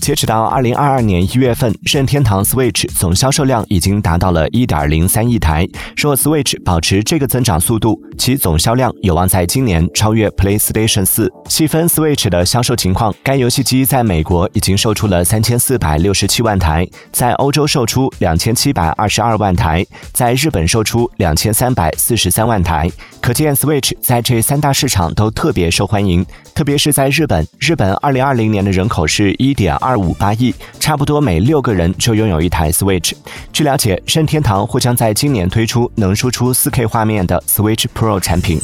截止到二零二二年一月份，任天堂 Switch 总销售量已经达到了一点零三亿台。若 Switch 保持这个增长速度，其总销量有望在今年超越 PlayStation 四。细分 Switch 的销售情况，该游戏机在美国已经售出了三千四百六十七万台，在欧洲售出两千七百二十二万台，在日本售出两千三百四十三万台。可见 Switch 在这三大市场都特别受欢迎，特别是在日本。日本二零二零年的人口是一点二五八亿，差不多每六个人就拥有一台 Switch。据了解，任天堂或将在今年推出能输出 4K 画面的 Switch Pro 产品。